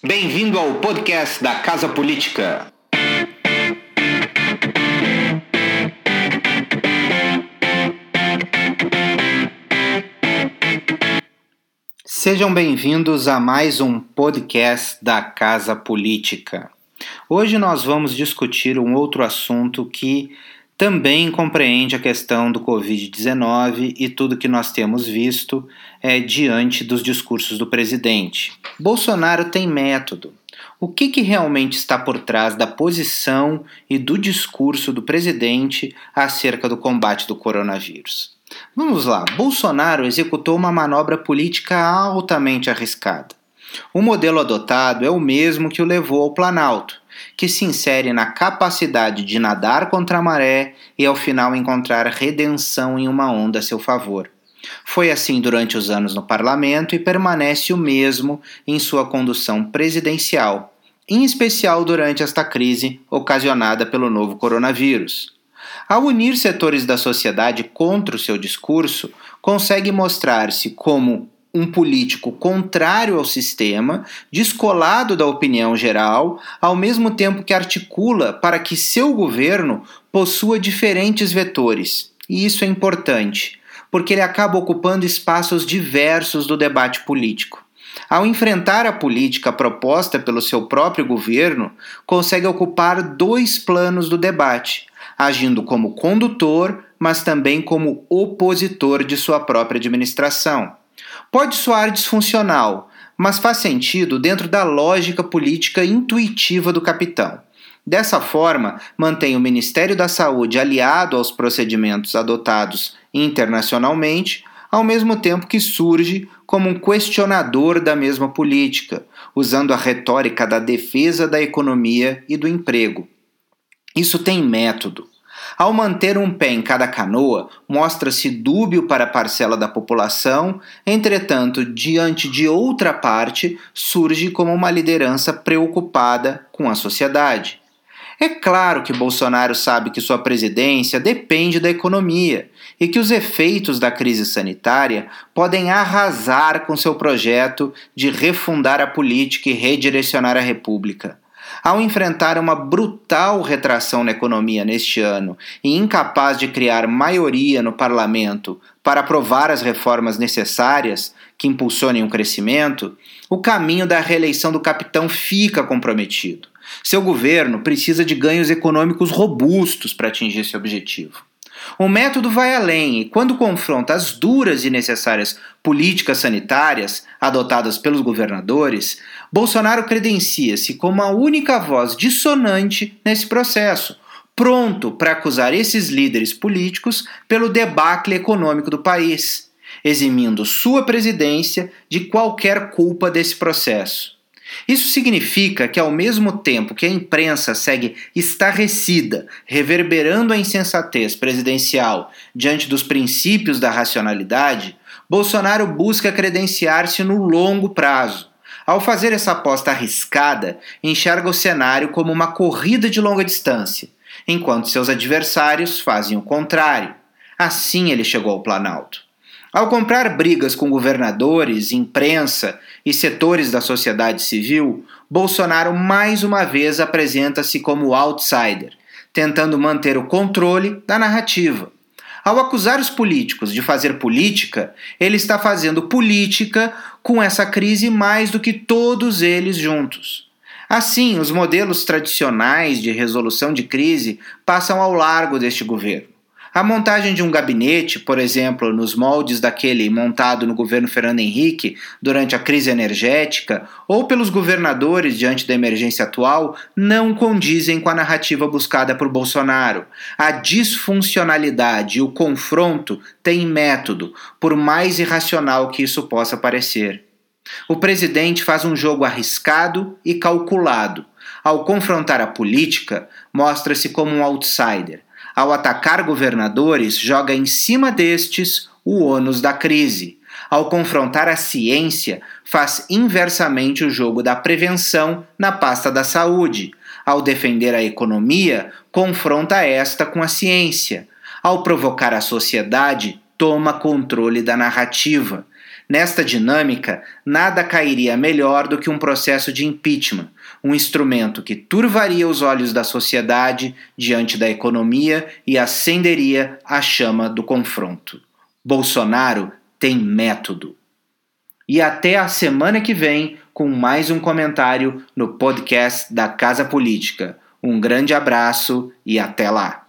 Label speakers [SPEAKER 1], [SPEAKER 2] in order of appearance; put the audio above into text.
[SPEAKER 1] Bem-vindo ao podcast da Casa Política. Sejam bem-vindos a mais um podcast da Casa Política. Hoje nós vamos discutir um outro assunto que também compreende a questão do Covid-19 e tudo que nós temos visto é, diante dos discursos do presidente. Bolsonaro tem método. O que, que realmente está por trás da posição e do discurso do presidente acerca do combate do coronavírus? Vamos lá. Bolsonaro executou uma manobra política altamente arriscada. O modelo adotado é o mesmo que o levou ao Planalto que se insere na capacidade de nadar contra a maré e ao final encontrar redenção em uma onda a seu favor. Foi assim durante os anos no parlamento e permanece o mesmo em sua condução presidencial, em especial durante esta crise ocasionada pelo novo coronavírus. Ao unir setores da sociedade contra o seu discurso, consegue mostrar-se como um político contrário ao sistema, descolado da opinião geral, ao mesmo tempo que articula para que seu governo possua diferentes vetores. E isso é importante, porque ele acaba ocupando espaços diversos do debate político. Ao enfrentar a política proposta pelo seu próprio governo, consegue ocupar dois planos do debate, agindo como condutor, mas também como opositor de sua própria administração. Pode soar disfuncional, mas faz sentido dentro da lógica política intuitiva do capitão. Dessa forma, mantém o Ministério da Saúde aliado aos procedimentos adotados internacionalmente, ao mesmo tempo que surge como um questionador da mesma política, usando a retórica da defesa da economia e do emprego. Isso tem método. Ao manter um pé em cada canoa, mostra-se dúbio para a parcela da população, entretanto, diante de outra parte, surge como uma liderança preocupada com a sociedade. É claro que Bolsonaro sabe que sua presidência depende da economia e que os efeitos da crise sanitária podem arrasar com seu projeto de refundar a política e redirecionar a República ao enfrentar uma brutal retração na economia neste ano e incapaz de criar maioria no parlamento para aprovar as reformas necessárias que impulsionem o crescimento, o caminho da reeleição do capitão fica comprometido. Seu governo precisa de ganhos econômicos robustos para atingir esse objetivo. O método vai além e, quando confronta as duras e necessárias políticas sanitárias adotadas pelos governadores, Bolsonaro credencia-se como a única voz dissonante nesse processo, pronto para acusar esses líderes políticos pelo debacle econômico do país, eximindo sua presidência de qualquer culpa desse processo. Isso significa que, ao mesmo tempo que a imprensa segue estarrecida, reverberando a insensatez presidencial diante dos princípios da racionalidade, Bolsonaro busca credenciar-se no longo prazo. Ao fazer essa aposta arriscada, enxerga o cenário como uma corrida de longa distância, enquanto seus adversários fazem o contrário. Assim ele chegou ao Planalto. Ao comprar brigas com governadores, imprensa e setores da sociedade civil, Bolsonaro mais uma vez apresenta-se como outsider, tentando manter o controle da narrativa. Ao acusar os políticos de fazer política, ele está fazendo política com essa crise mais do que todos eles juntos. Assim, os modelos tradicionais de resolução de crise passam ao largo deste governo. A montagem de um gabinete, por exemplo, nos moldes daquele montado no governo Fernando Henrique durante a crise energética, ou pelos governadores diante da emergência atual, não condizem com a narrativa buscada por Bolsonaro. A disfuncionalidade e o confronto têm método, por mais irracional que isso possa parecer. O presidente faz um jogo arriscado e calculado. Ao confrontar a política, mostra-se como um outsider ao atacar governadores, joga em cima destes o ônus da crise. Ao confrontar a ciência, faz inversamente o jogo da prevenção na pasta da saúde. Ao defender a economia, confronta esta com a ciência. Ao provocar a sociedade, toma controle da narrativa. Nesta dinâmica, nada cairia melhor do que um processo de impeachment, um instrumento que turvaria os olhos da sociedade diante da economia e acenderia a chama do confronto. Bolsonaro tem método. E até a semana que vem com mais um comentário no podcast da Casa Política. Um grande abraço e até lá!